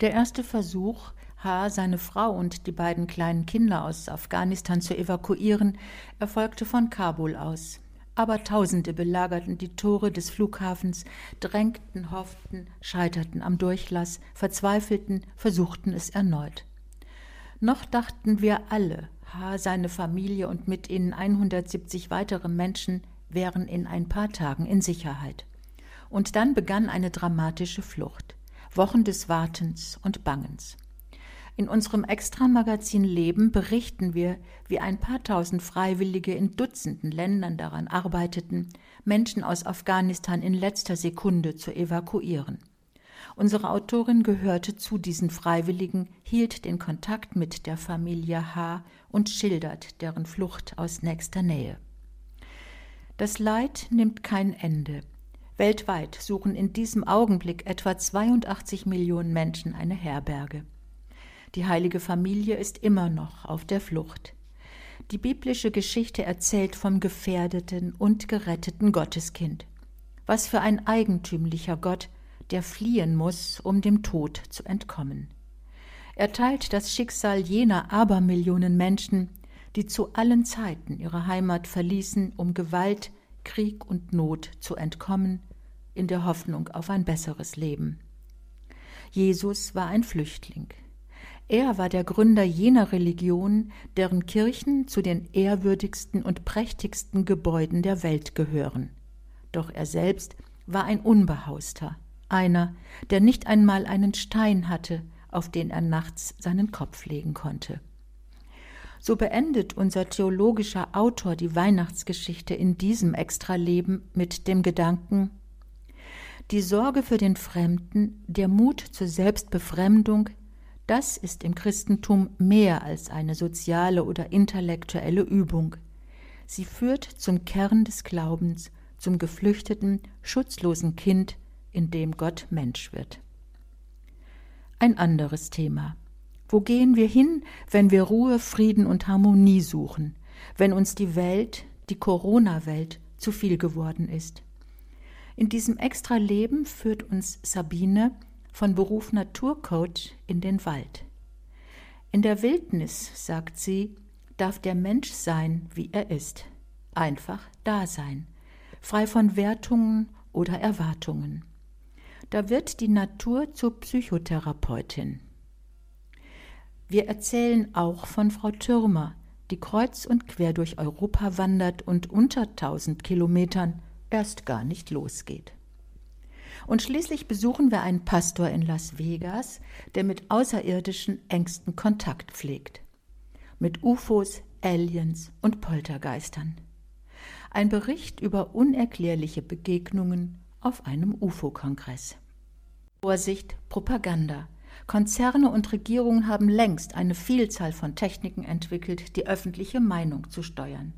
Der erste Versuch, H., seine Frau und die beiden kleinen Kinder aus Afghanistan zu evakuieren, erfolgte von Kabul aus. Aber Tausende belagerten die Tore des Flughafens, drängten, hofften, scheiterten am Durchlass, verzweifelten, versuchten es erneut. Noch dachten wir alle, H., seine Familie und mit ihnen 170 weitere Menschen wären in ein paar Tagen in Sicherheit. Und dann begann eine dramatische Flucht. Wochen des Wartens und Bangens. In unserem Extramagazin Leben berichten wir, wie ein paar tausend Freiwillige in Dutzenden Ländern daran arbeiteten, Menschen aus Afghanistan in letzter Sekunde zu evakuieren. Unsere Autorin gehörte zu diesen Freiwilligen, hielt den Kontakt mit der Familie H. und schildert deren Flucht aus nächster Nähe. Das Leid nimmt kein Ende. Weltweit suchen in diesem Augenblick etwa 82 Millionen Menschen eine Herberge. Die heilige Familie ist immer noch auf der Flucht. Die biblische Geschichte erzählt vom gefährdeten und geretteten Gotteskind. Was für ein eigentümlicher Gott, der fliehen muss, um dem Tod zu entkommen. Er teilt das Schicksal jener Abermillionen Menschen, die zu allen Zeiten ihre Heimat verließen, um Gewalt, Krieg und Not zu entkommen, in der Hoffnung auf ein besseres Leben. Jesus war ein Flüchtling. Er war der Gründer jener Religion, deren Kirchen zu den ehrwürdigsten und prächtigsten Gebäuden der Welt gehören. Doch er selbst war ein Unbehauster, einer, der nicht einmal einen Stein hatte, auf den er nachts seinen Kopf legen konnte. So beendet unser theologischer Autor die Weihnachtsgeschichte in diesem Extraleben mit dem Gedanken, die Sorge für den Fremden, der Mut zur Selbstbefremdung, das ist im Christentum mehr als eine soziale oder intellektuelle Übung. Sie führt zum Kern des Glaubens, zum geflüchteten, schutzlosen Kind, in dem Gott Mensch wird. Ein anderes Thema. Wo gehen wir hin, wenn wir Ruhe, Frieden und Harmonie suchen, wenn uns die Welt, die Corona-Welt, zu viel geworden ist? In diesem extra Leben führt uns Sabine von Beruf Naturcoach in den Wald. In der Wildnis, sagt sie, darf der Mensch sein, wie er ist, einfach da sein, frei von Wertungen oder Erwartungen. Da wird die Natur zur Psychotherapeutin. Wir erzählen auch von Frau Türmer, die kreuz und quer durch Europa wandert und unter tausend Kilometern erst gar nicht losgeht. Und schließlich besuchen wir einen Pastor in Las Vegas, der mit Außerirdischen engsten Kontakt pflegt. Mit UFOs, Aliens und Poltergeistern. Ein Bericht über unerklärliche Begegnungen auf einem UFO-Kongress. Vorsicht, Propaganda. Konzerne und Regierungen haben längst eine Vielzahl von Techniken entwickelt, die öffentliche Meinung zu steuern.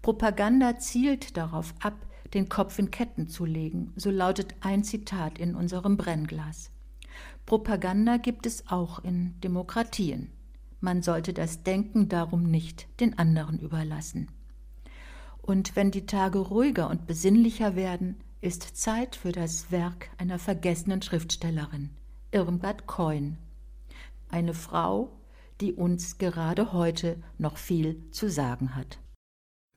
Propaganda zielt darauf ab, den Kopf in Ketten zu legen, so lautet ein Zitat in unserem Brennglas. Propaganda gibt es auch in Demokratien. Man sollte das Denken darum nicht den anderen überlassen. Und wenn die Tage ruhiger und besinnlicher werden, ist Zeit für das Werk einer vergessenen Schriftstellerin, Irmgard Keun. Eine Frau, die uns gerade heute noch viel zu sagen hat.